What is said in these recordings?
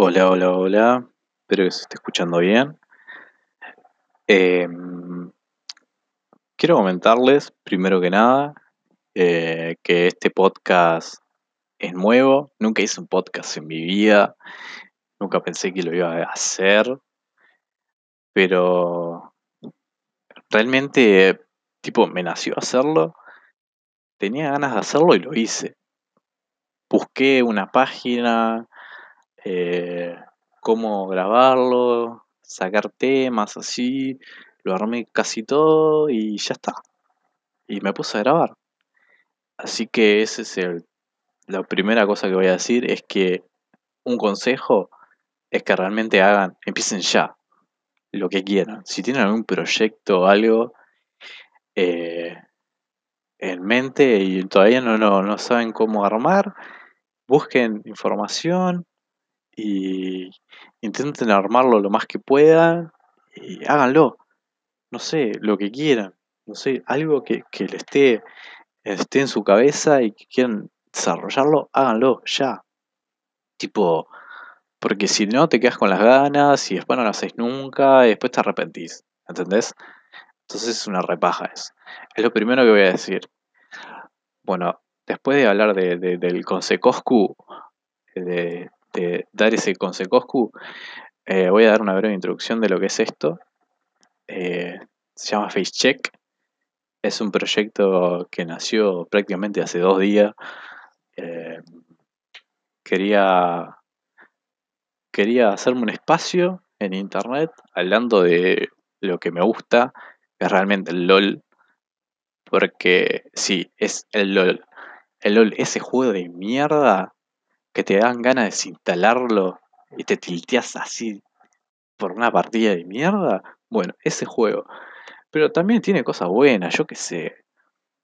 Hola, hola, hola. Espero que se esté escuchando bien. Em, quiero comentarles, primero que nada, eh, que este podcast es nuevo. Nunca hice un podcast en mi vida. Nunca pensé que lo iba a hacer. Pero realmente, tipo, me nació hacerlo. Tenía ganas de hacerlo y lo hice. Busqué una página, eh, cómo grabarlo, sacar temas así, lo armé casi todo y ya está. Y me puse a grabar. Así que ese es el, la primera cosa que voy a decir es que un consejo es que realmente hagan, empiecen ya lo que quieran. Si tienen algún proyecto o algo eh, en mente y todavía no, no, no saben cómo armar, busquen información y intenten armarlo lo más que puedan y háganlo. No sé, lo que quieran. No sé, algo que, que le esté, esté en su cabeza y que quieran desarrollarlo, háganlo ya. Tipo, porque si no te quedas con las ganas y después no lo haces nunca y después te arrepentís. ¿Entendés? Entonces es una repaja eso. Es lo primero que voy a decir. Bueno, después de hablar de, de, del consecoscu, de, de, dar ese consecoscu, eh, voy a dar una breve introducción de lo que es esto. Eh, se llama FaceCheck. Es un proyecto que nació prácticamente hace dos días. Eh, quería, quería hacerme un espacio en internet hablando de lo que me gusta, que es realmente el LOL. Porque sí, es el LOL. El LOL, ese juego de mierda que te dan ganas de desinstalarlo y te tilteas así por una partida de mierda. Bueno, ese juego. Pero también tiene cosas buenas, yo qué sé.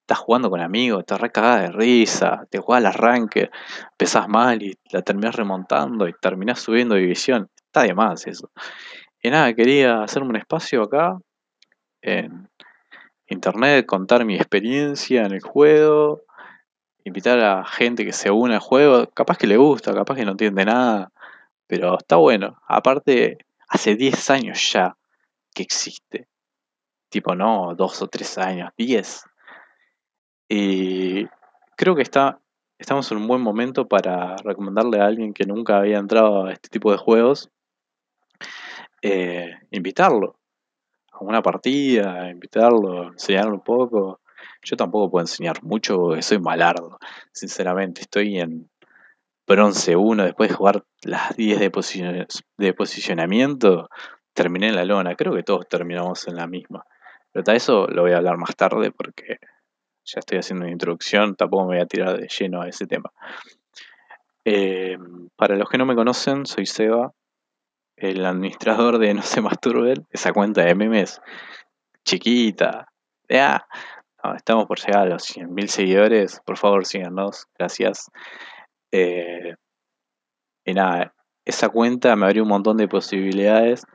Estás jugando con amigos, te recagás de risa, te juegas al arranque, empezás mal y la terminás remontando y terminás subiendo división. Está de más eso. Y nada, quería hacerme un espacio acá en internet, contar mi experiencia en el juego, invitar a gente que se une al juego. Capaz que le gusta, capaz que no entiende nada, pero está bueno. Aparte, hace 10 años ya que existe. Tipo, no, dos o tres años, 10. Y creo que está, estamos en un buen momento para recomendarle a alguien que nunca había entrado a este tipo de juegos, eh, invitarlo a una partida, invitarlo, enseñarle un poco. Yo tampoco puedo enseñar mucho soy malardo, sinceramente. Estoy en bronce 1 después de jugar las 10 de, de posicionamiento. Terminé en la lona, creo que todos terminamos en la misma. Pero tal eso lo voy a hablar más tarde porque ya estoy haciendo una introducción, tampoco me voy a tirar de lleno a ese tema. Eh, para los que no me conocen, soy Seba, el administrador de No se masturben, esa cuenta de memes chiquita. Ya, no, estamos por llegar a los 100.000 seguidores, por favor síganos, gracias. Eh, y nada, esa cuenta me abrió un montón de posibilidades,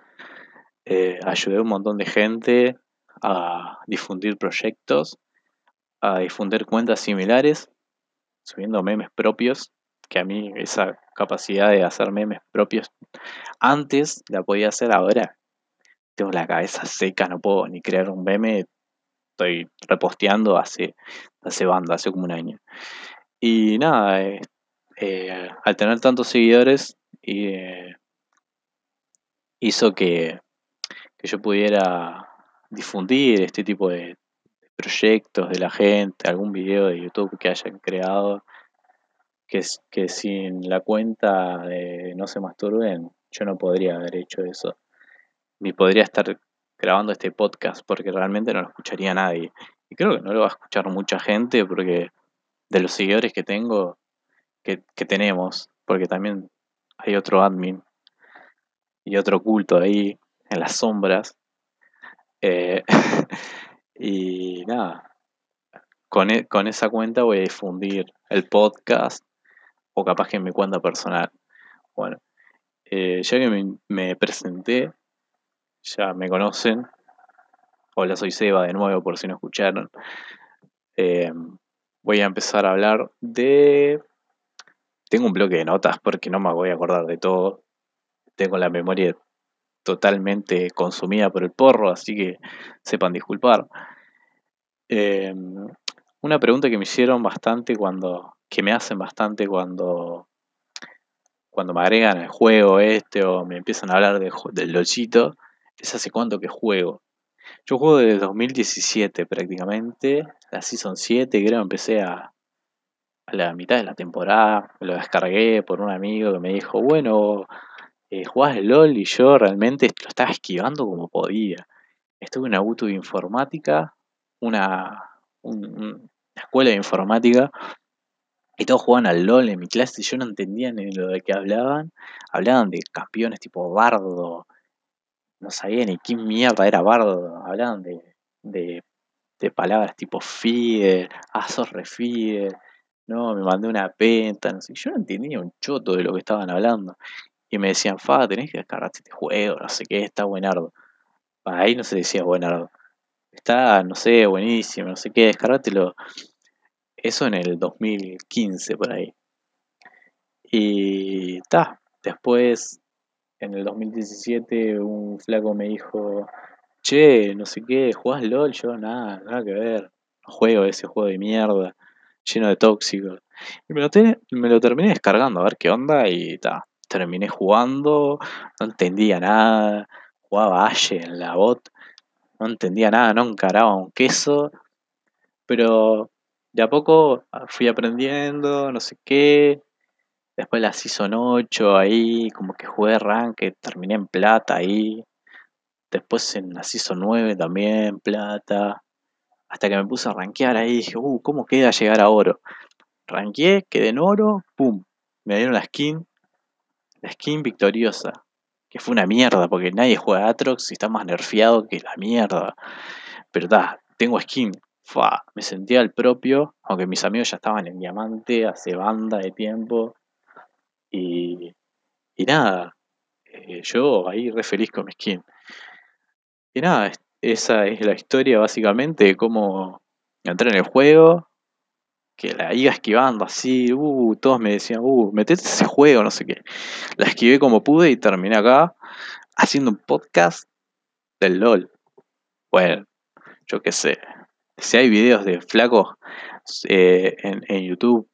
eh, ayudé a un montón de gente a difundir proyectos a difundir cuentas similares, subiendo memes propios, que a mí esa capacidad de hacer memes propios antes la podía hacer ahora. Tengo la cabeza seca, no puedo ni crear un meme. Estoy reposteando hace, hace banda, hace como un año. Y nada, eh, eh, al tener tantos seguidores, eh, hizo que, que yo pudiera difundir este tipo de, proyectos de la gente, algún video de YouTube que hayan creado, que, que sin la cuenta de No se masturben, yo no podría haber hecho eso. Ni podría estar grabando este podcast porque realmente no lo escucharía nadie. Y creo que no lo va a escuchar mucha gente porque de los seguidores que tengo, que, que tenemos, porque también hay otro admin y otro culto ahí en las sombras. Eh, Y nada, con, e, con esa cuenta voy a difundir el podcast o capaz que en mi cuenta personal. Bueno, eh, ya que me, me, presenté, ya me conocen. Hola, soy Seba de nuevo por si no escucharon. Eh, voy a empezar a hablar de... Tengo un bloque de notas porque no me voy a acordar de todo. tengo la memoria totalmente consumida por el porro, así que sepan disculpar. Em, una pregunta que me hicieron bastante cuando, que me hacen bastante cuando, cuando me agregan el juego este o me empiezan a hablar del lochito, es hace cuánto que juego. Yo juego desde 2017 prácticamente, la Season 7 creo, empecé a, a la mitad de la temporada, me lo descargué por un amigo que me dijo, bueno, eh, jugás el LOL y yo realmente lo estaba esquivando como podía. Estuve en una auto de informática, una, una escuela de informática, y todos jugaban al LOL en mi clase y yo no entendía ni lo de qué hablaban. Hablaban de campeones tipo Bardo, no sabía ni qué mierda era Bardo, hablaban de, de, de palabras tipo FIDE, ASOS REFIDE, no, me mandé una penta, no sé. Yo no entendía un choto de lo que estaban hablando. Y me decían, fa, tenés que descargarte este juego, no sé qué, está buenardo. Ahí no se decía buenardo. Está, no sé, buenísimo, no sé qué, descargátelo. Eso en el 2015 por ahí. Y está. Después, en el 2017, un flaco me dijo, che, no sé qué, ¿jugás LOL? Yo, nada, nada que ver. No juego ese juego de mierda, lleno de tóxicos. Y me lo, terminé descargando a ver qué onda y ta terminé jugando, no entendía nada, jugaba Ashe en la bot, no entendía nada, no encaraba un queso, pero de a poco fui aprendiendo, no sé qué, después la Season 8 ahí, como que jugué rank, terminé en plata ahí, después en la Season 9 también plata, hasta que me puse a rankear ahí, dije, uh, ¿cómo queda llegar a oro? Ranqueé, quedé en oro, pum, me dieron la skin la skin victoriosa. Que fue una mierda, porque nadie juega Atrox y está más nerfeado que la mierda. Pero da, tengo skin. Fa, me sentía el propio, aunque mis amigos ya estaban en diamante hace banda de tiempo. Y, y nada, eh, yo ahí re feliz con mi skin. Y nada, esa es la historia básicamente de cómo entré en el juego, que la iba esquivando así, uh, todos me decían, uh, metete ese juego, no sé qué. La esquivé como pude y terminé acá haciendo un podcast del LOL. Bueno, yo qué sé. Si hay videos de flacos eh, en, YouTube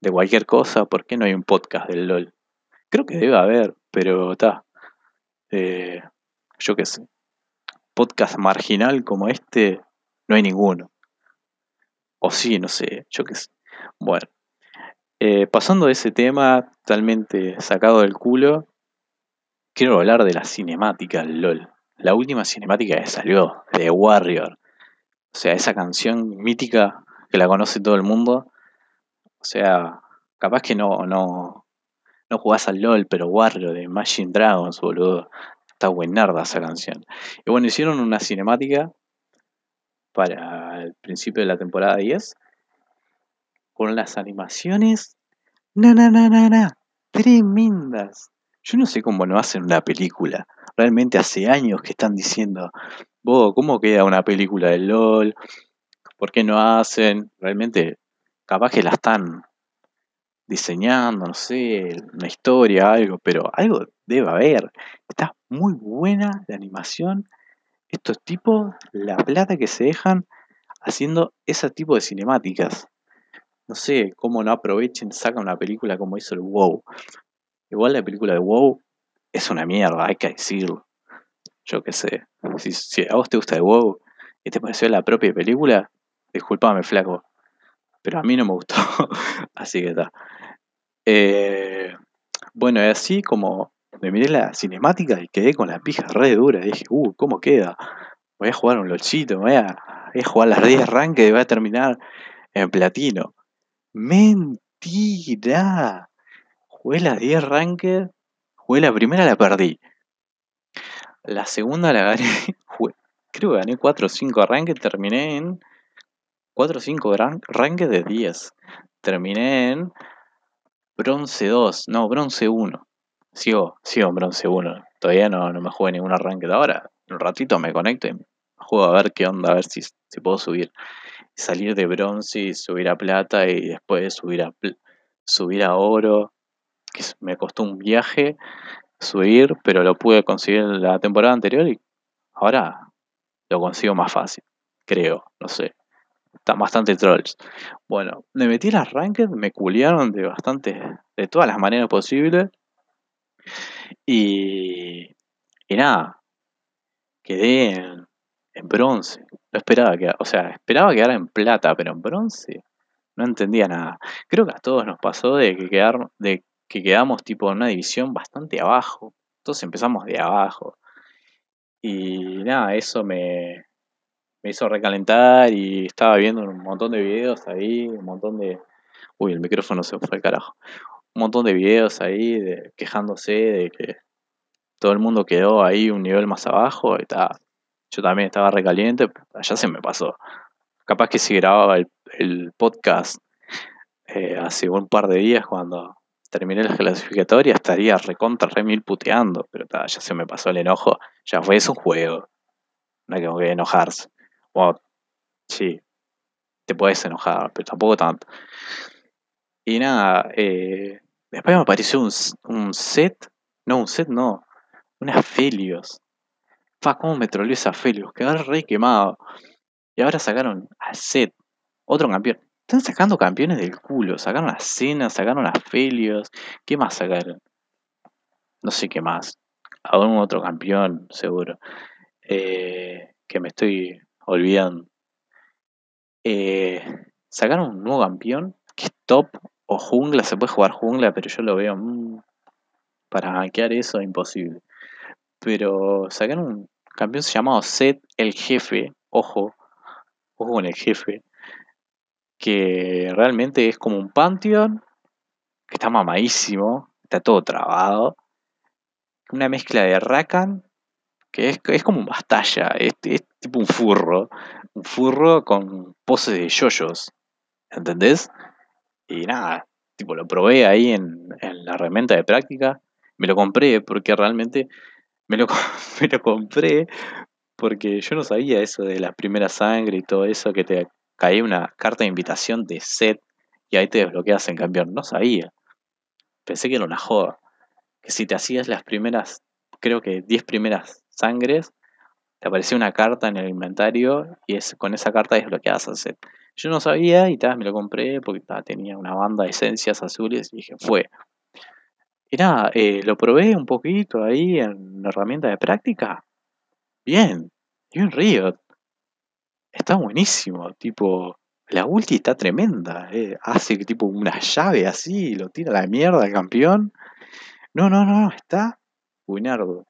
de cualquier cosa, ¿por qué no hay un podcast del LOL? Creo que debe haber, pero está. Eh, yo qué sé. Podcast marginal como este, no hay ninguno. O sí, no sé, yo qué sé. Bueno, eh, pasando de ese tema totalmente sacado del culo, quiero hablar de la cinemática LOL. La última cinemática que salió, de Warrior. O sea, esa canción mítica que la conoce todo el mundo. O sea, capaz que no, no, no jugás al LOL, pero Warrior de Machine Dragons, boludo. Está buenarda esa canción. Y bueno, hicieron una cinemática para el principio de la temporada 10 con las animaciones na na na na na tremendas. Yo no sé cómo no hacen una película. Realmente hace años que están diciendo, vos, ¿cómo queda una película de LOL? ¿Por qué no hacen? Realmente, capaz que la están diseñando, no sé, una historia, algo, pero algo debe haber. Está muy buena la animación estos tipos, la plata que se dejan haciendo ese tipo de cinemáticas. No sé cómo no aprovechen, sacan una película como hizo el WoW. Igual la película de WoW es una mierda, hay que decirlo. Yo qué sé. Si, a vos te gusta el WoW y te pareció la propia película, disculpame, flaco. Pero a mí no me gustó. así que está. Eh, bueno, así como me miré la cinemática y quedé con la pija re dura. dije, uh, ¿cómo queda? Voy a jugar un lochito, voy a, jugar las 10 ranked y voy a terminar en platino. Mentira. Jugué las 10 ranked, jugué la primera, la perdí. La segunda la gané, creo que gané 4 o 5 ranked, terminé en 4 o 5 ranked de 10. Terminé en bronce 2, no, bronce 1. Sigo, sigo en bronce 1. Todavía no, no me juego ningún arranque de ahora. Un ratito me conecto y juego a ver qué onda, a ver si, si puedo subir. Salir de bronce y subir a plata y después subir a, subir a oro. Que me costó un viaje. subir, pero lo pude conseguir la temporada anterior y ahora lo consigo más fácil, creo, no sé. Están bastante trolls. Bueno, me metí las ranked, me culiaron de bastante, de todas las maneras posibles. Y, y nada, quedé en, en bronce. No esperaba que, o sea, esperaba quedar en plata, pero en bronce no entendía nada. Creo que a todos nos pasó de que quedar, de que quedamos tipo en una división bastante abajo. Entonces empezamos de abajo. Y nada, eso me, me hizo recalentar y estaba viendo un montón de videos ahí, un montón de... Uy, el micrófono se fue al carajo. Un montón de videos ahí de, quejándose de que todo el mundo quedó ahí un nivel más abajo y tal. Yo también estaba recaliente, ya se me pasó. Capaz que si grababa el, podcast eh, hace un par de días cuando terminé la clasificatoria estaría recontra remil puteando, pero ya se me pasó el enojo. Ya fue, es un juego. No hay que enojarse. O, sí, te puedes enojar, pero tampoco tanto. Y nada, eh, después me apareció un, set, no, un set no, un Aphelios. Fa, cómo me troleó ese Aphelios, quedó re quemado. Y ahora sacaron a Set, otro campeón. Están sacando campeones del culo. Sacaron a Cena, sacaron a Felios. ¿Qué más sacaron? No sé qué más. un otro campeón, seguro. Eh, que me estoy olvidando. Eh, sacaron un nuevo campeón que es top o jungla. Se puede jugar jungla, pero yo lo veo. Mm, para hackear eso imposible. Pero sacaron un campeón llamado Set el Jefe. Ojo, ojo con el jefe, que realmente es como un Pantheon, que está mamadísimo, está todo trabado, una mezcla de Rakan, que es, es como un bastalla, es, tipo un furro, un furro con poses de yoyos, ¿entendés? Y nada, tipo lo probé ahí en, en la herramienta de práctica, me lo compré porque realmente me lo, me lo compré porque yo no sabía eso de la primera sangre y todo eso, que te caía una carta de invitación de set y ahí te desbloqueas en campeón. No sabía. Pensé que era una joda. Que si te hacías las primeras, creo que 10 primeras sangres, te aparecía una carta en el inventario y es, con esa carta desbloqueabas al set. Yo no sabía y tal, me lo compré porque tenía una banda de esencias azules y dije, fue. Y nada, eh, lo probé un poquito ahí en la herramienta de práctica Bien, bien Riot. Está buenísimo, tipo, la ulti está tremenda, eh, hace tipo una llave así, lo tira a la mierda al campeón. No, no, no, está buenardo.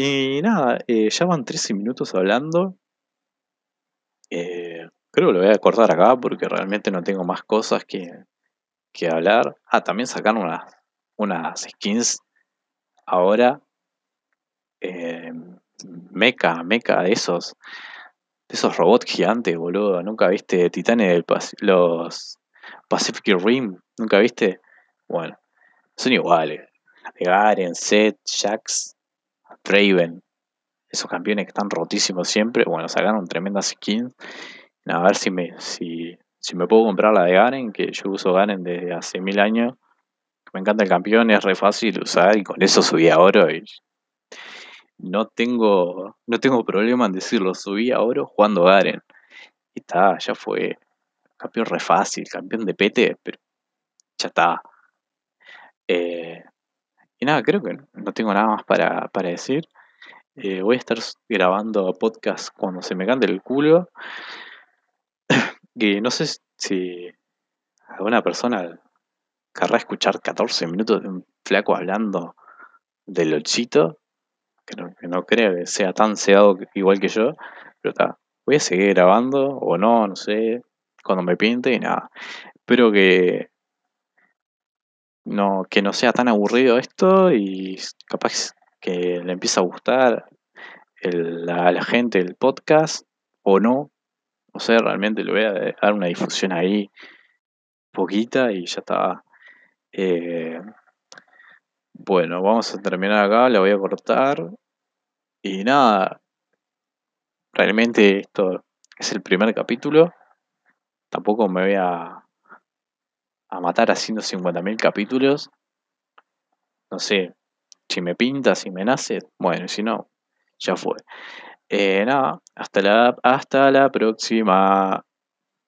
Y nada, eh, ya van 13 minutos hablando. Eh, creo que lo voy a cortar acá porque realmente no tengo más cosas que, que hablar. Ah, también sacaron unas, unas skins ahora. Eh, meca, meca de esos, de esos robots gigantes, boludo. Nunca viste Titanes del los Pacific Rim, nunca viste. Bueno, son iguales. Garen, Seth, Jax, Raven. Esos campeones que están rotísimos siempre. Bueno, sacaron tremendas skins. A ver si me, si, si me puedo comprar la de Garen, que yo uso Garen desde hace mil años. Me encanta el campeón, es re fácil usar y con eso subí a oro y no tengo, no tengo problema en decirlo, subí a oro jugando Garen. Y está, ya fue campeón re fácil, campeón de PT, pero ya está. Eh, y nada, creo que no tengo nada más para, decir. Eh, voy a estar grabando podcast cuando se me cante el culo. y no sé si alguna persona querrá escuchar 14 minutos de un flaco hablando del olchito que no, creo que sea tan seado igual que yo, pero está, voy a seguir grabando o no, no sé, cuando me pinte y nada. Espero que no, que no sea tan aburrido esto y capaz que le empiece a gustar a la gente el podcast o no. No sé, realmente le voy a dar una difusión ahí poquita y ya está. Eh, bueno, vamos a terminar acá, la voy a cortar. Y nada, realmente esto es el primer capítulo. Tampoco me voy a, a matar haciendo 50.000 capítulos. No sé, Si me pinta, si me nace, bueno, si no, ya fue. Eh, nada, hasta la, hasta la próxima.